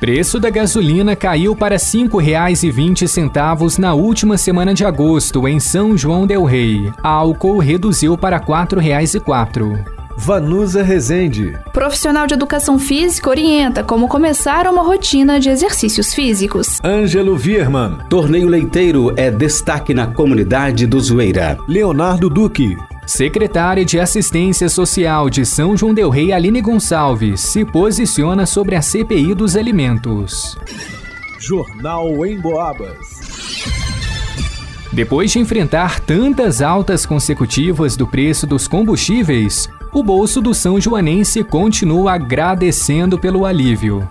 Preço da gasolina caiu para R$ 5,20 na última semana de agosto em São João del Rei. Álcool reduziu para R$ 4,04. Vanusa Rezende. Profissional de educação física orienta como começar uma rotina de exercícios físicos. Ângelo Virman. Torneio Leiteiro é destaque na comunidade do Zoeira. Leonardo Duque. Secretária de Assistência Social de São João del Rei, Aline Gonçalves, se posiciona sobre a CPI dos alimentos. Jornal em Boabas. Depois de enfrentar tantas altas consecutivas do preço dos combustíveis, o bolso do São Joanense continua agradecendo pelo alívio.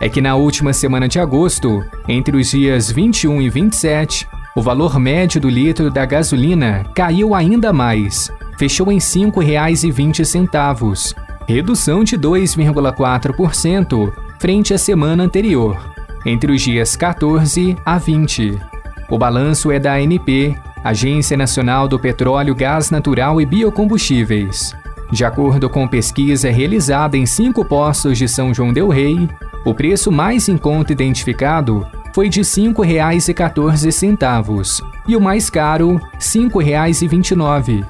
É que na última semana de agosto, entre os dias 21 e 27, o valor médio do litro da gasolina caiu ainda mais, fechou em R$ 5,20, redução de 2,4% frente à semana anterior, entre os dias 14 a 20. O balanço é da ANP, Agência Nacional do Petróleo, Gás Natural e Biocombustíveis. De acordo com pesquisa realizada em cinco postos de São João Del Rei, o preço mais em conta identificado foi de R$ 5,14 e o mais caro, R$ 5,29.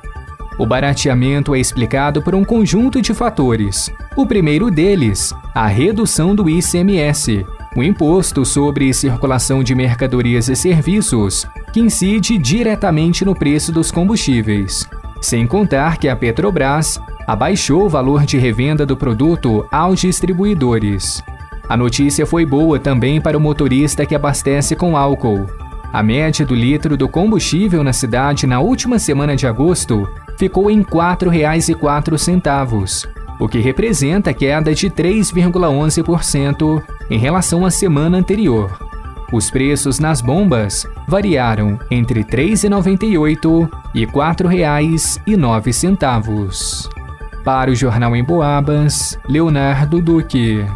O barateamento é explicado por um conjunto de fatores. O primeiro deles, a redução do ICMS, o imposto sobre circulação de mercadorias e serviços, que incide diretamente no preço dos combustíveis. Sem contar que a Petrobras abaixou o valor de revenda do produto aos distribuidores. A notícia foi boa também para o motorista que abastece com álcool. A média do litro do combustível na cidade na última semana de agosto ficou em R$ 4,04, o que representa queda de 3,11% em relação à semana anterior. Os preços nas bombas variaram entre R$ 3,98 e R$ 4,09. Para o Jornal em Boabas, Leonardo Duque.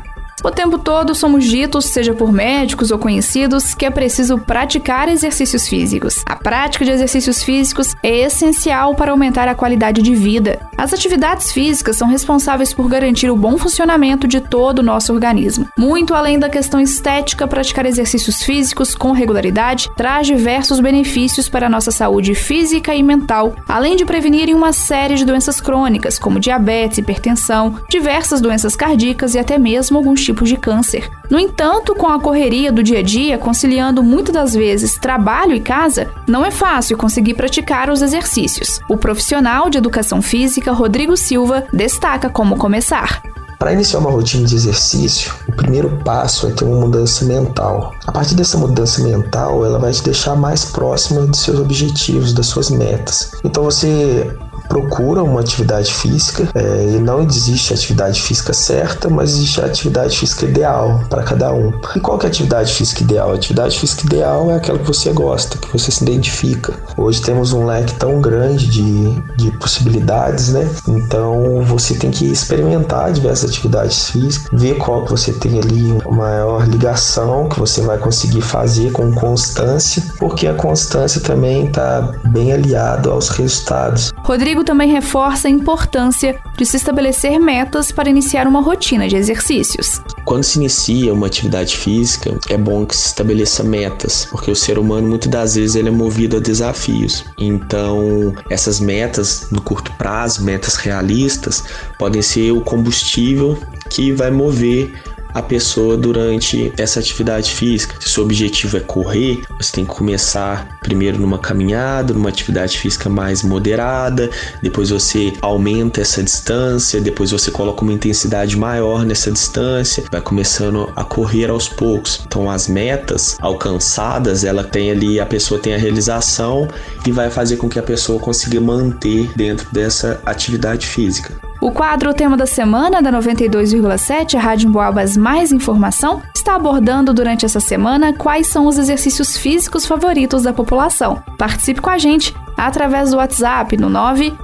O tempo todo somos ditos, seja por médicos ou conhecidos, que é preciso praticar exercícios físicos. A prática de exercícios físicos é essencial para aumentar a qualidade de vida. As atividades físicas são responsáveis por garantir o bom funcionamento de todo o nosso organismo. Muito além da questão estética, praticar exercícios físicos com regularidade traz diversos benefícios para a nossa saúde física e mental, além de prevenir uma série de doenças crônicas, como diabetes, hipertensão, diversas doenças cardíacas e até mesmo alguns tipos tipos de câncer. No entanto, com a correria do dia a dia, conciliando muitas das vezes trabalho e casa, não é fácil conseguir praticar os exercícios. O profissional de educação física, Rodrigo Silva, destaca como começar. Para iniciar uma rotina de exercício, o primeiro passo é ter uma mudança mental. A partir dessa mudança mental, ela vai te deixar mais próxima dos seus objetivos, das suas metas. Então você procura uma atividade física é, e não existe atividade física certa, mas existe a atividade física ideal para cada um. E qual que é a atividade física ideal? A atividade física ideal é aquela que você gosta, que você se identifica. Hoje temos um leque tão grande de, de possibilidades, né? Então você tem que experimentar diversas atividades físicas, ver qual que você tem ali maior ligação que você vai conseguir fazer com constância, porque a constância também está bem aliado aos resultados. Rodrigo também reforça a importância de se estabelecer metas para iniciar uma rotina de exercícios. Quando se inicia uma atividade física, é bom que se estabeleça metas, porque o ser humano muitas das vezes ele é movido a desafios. Então, essas metas no curto prazo, metas realistas, podem ser o combustível que vai mover a pessoa durante essa atividade física. Se o seu objetivo é correr, você tem que começar primeiro numa caminhada, numa atividade física mais moderada, depois você aumenta essa distância, depois você coloca uma intensidade maior nessa distância, vai começando a correr aos poucos. Então as metas alcançadas, ela tem ali a pessoa tem a realização e vai fazer com que a pessoa consiga manter dentro dessa atividade física. O quadro Tema da Semana da 92,7, a Rádio Boabas Mais Informação, está abordando durante essa semana quais são os exercícios físicos favoritos da população. Participe com a gente! através do WhatsApp no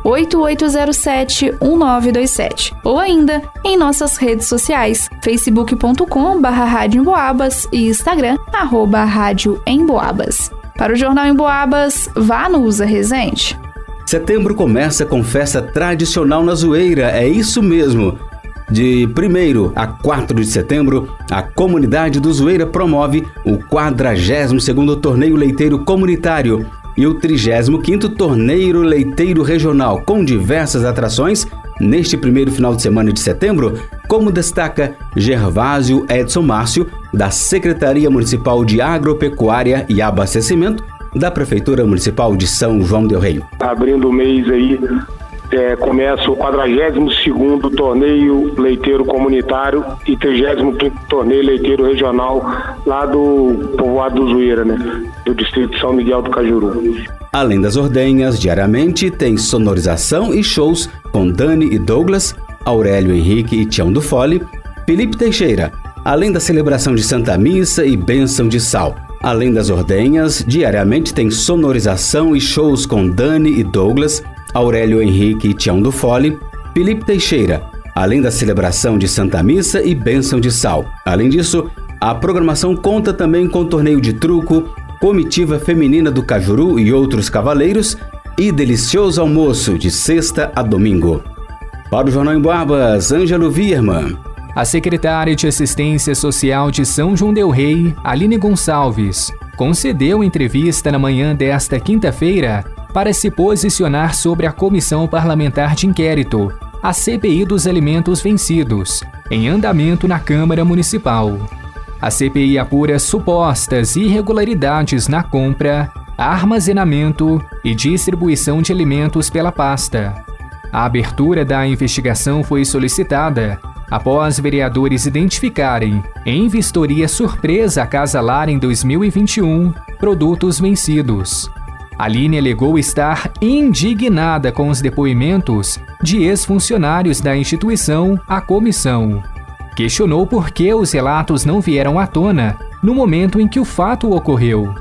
988071927 ou ainda em nossas redes sociais facebook.com e Instagram arroba Rádio Emboabas. Para o Jornal Emboabas, vá no Usa Resente. Setembro começa com festa tradicional na Zoeira, é isso mesmo. De 1 a 4 de setembro, a comunidade do Zoeira promove o 42º Torneio Leiteiro Comunitário e o 35º Torneio Leiteiro Regional, com diversas atrações neste primeiro final de semana de setembro, como destaca Gervásio Edson Márcio, da Secretaria Municipal de Agropecuária e Abastecimento, da Prefeitura Municipal de São João del Rei. Abrindo o mês aí, é, começa o 42º Torneio Leiteiro Comunitário e 35º Torneio Leiteiro Regional lá do povoado do Zueira, né? Do distrito de São Miguel do Cajuru. Além das ordenhas, diariamente tem sonorização e shows com Dani e Douglas, Aurélio Henrique e Tião do Fole, Felipe Teixeira, além da celebração de Santa Missa e Bênção de Sal. Além das ordenhas, diariamente tem sonorização e shows com Dani e Douglas, Aurélio Henrique e Tião do Fole, Felipe Teixeira, além da celebração de Santa Missa e Bênção de Sal. Além disso, a programação conta também com torneio de truco, comitiva feminina do Cajuru e outros cavaleiros e delicioso almoço de sexta a domingo. Para o Jornal em Barbas, Ângelo Vierman. A secretária de Assistência Social de São João Del Rei, Aline Gonçalves, concedeu entrevista na manhã desta quinta-feira para se posicionar sobre a Comissão Parlamentar de Inquérito, a CPI dos Alimentos Vencidos, em andamento na Câmara Municipal. A CPI apura supostas irregularidades na compra, armazenamento e distribuição de alimentos pela pasta. A abertura da investigação foi solicitada após vereadores identificarem, em vistoria surpresa à Casa Lar em 2021, produtos vencidos. Aline alegou estar indignada com os depoimentos de ex-funcionários da instituição à comissão. Questionou por que os relatos não vieram à tona no momento em que o fato ocorreu.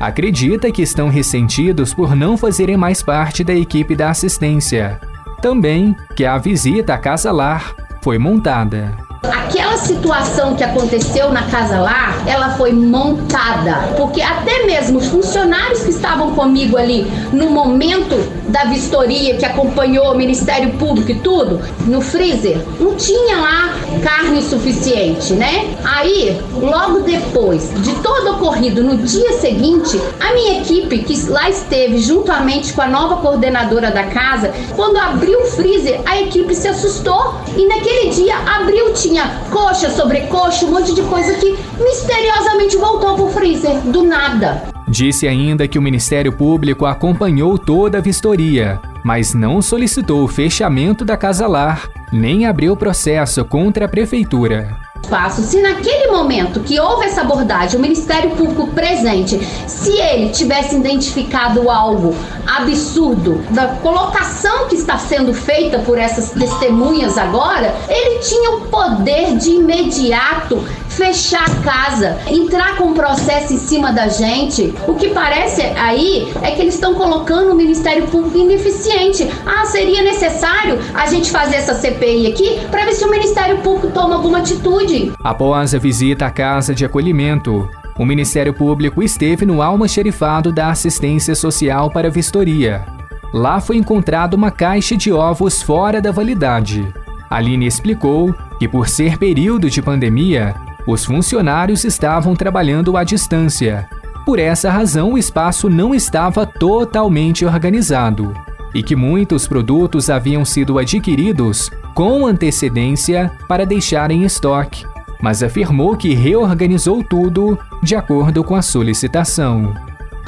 Acredita que estão ressentidos por não fazerem mais parte da equipe da assistência. Também que a visita à Casa Lar foi montada. Aquela situação que aconteceu na casa lá, ela foi montada, porque até mesmo os funcionários que estavam comigo ali no momento da vistoria que acompanhou o Ministério Público e tudo, no freezer, não tinha lá carne suficiente, né? Aí, logo depois de todo ocorrido no dia seguinte, a minha equipe que lá esteve juntamente com a nova coordenadora da casa, quando abriu o freezer, a equipe se assustou e naquele dia abriu tinha coxa sobre coxa, um monte de coisa que misteriosamente voltou pro freezer, do nada. Disse ainda que o Ministério Público acompanhou toda a vistoria, mas não solicitou o fechamento da Casa Lar, nem abriu processo contra a Prefeitura espaço, se naquele momento que houve essa abordagem, o Ministério Público presente, se ele tivesse identificado algo absurdo da colocação que está sendo feita por essas testemunhas agora, ele tinha o poder de imediato fechar a casa, entrar com um processo em cima da gente. O que parece aí é que eles estão colocando o Ministério Público ineficiente. Ah, seria necessário a gente fazer essa CPI aqui para ver se o Ministério Público toma alguma atitude. Após a visita à casa de acolhimento, o Ministério Público esteve no almoxerifado da assistência social para vistoria. Lá foi encontrada uma caixa de ovos fora da validade. Aline explicou que, por ser período de pandemia, os funcionários estavam trabalhando à distância. Por essa razão, o espaço não estava totalmente organizado e que muitos produtos haviam sido adquiridos com antecedência para deixar em estoque, mas afirmou que reorganizou tudo de acordo com a solicitação.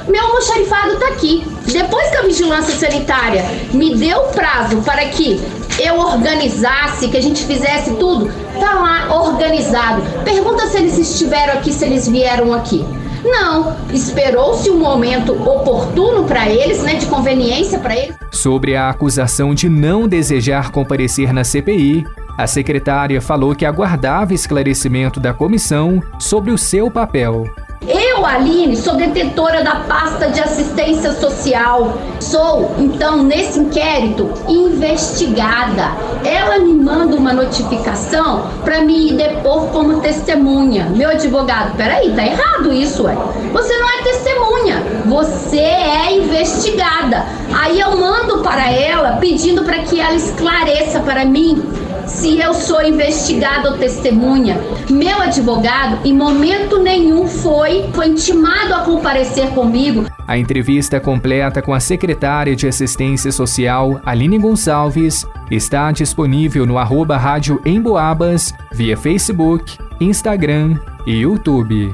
Meu almoxarifado está aqui. Depois que a vigilância sanitária me deu prazo para que eu organizasse, que a gente fizesse tudo, tá lá organizado. Pergunta se eles estiveram aqui, se eles vieram aqui. Não, esperou-se um momento oportuno para eles, né, de conveniência para eles. Sobre a acusação de não desejar comparecer na CPI, a secretária falou que aguardava esclarecimento da comissão sobre o seu papel. Eu Aline, sou detentora da pasta de assistência social. Sou, então, nesse inquérito, investigada. Ela me manda uma notificação para me depor como testemunha. Meu advogado, peraí, tá errado isso, ué. Você não é testemunha, você é investigada. Aí eu mando para ela pedindo para que ela esclareça para mim se eu sou investigada ou testemunha. Meu advogado, em momento nenhum, foi, foi intimado a comparecer comigo. A entrevista completa com a secretária de Assistência Social, Aline Gonçalves, está disponível no arroba Rádio Emboabas, via Facebook, Instagram e YouTube.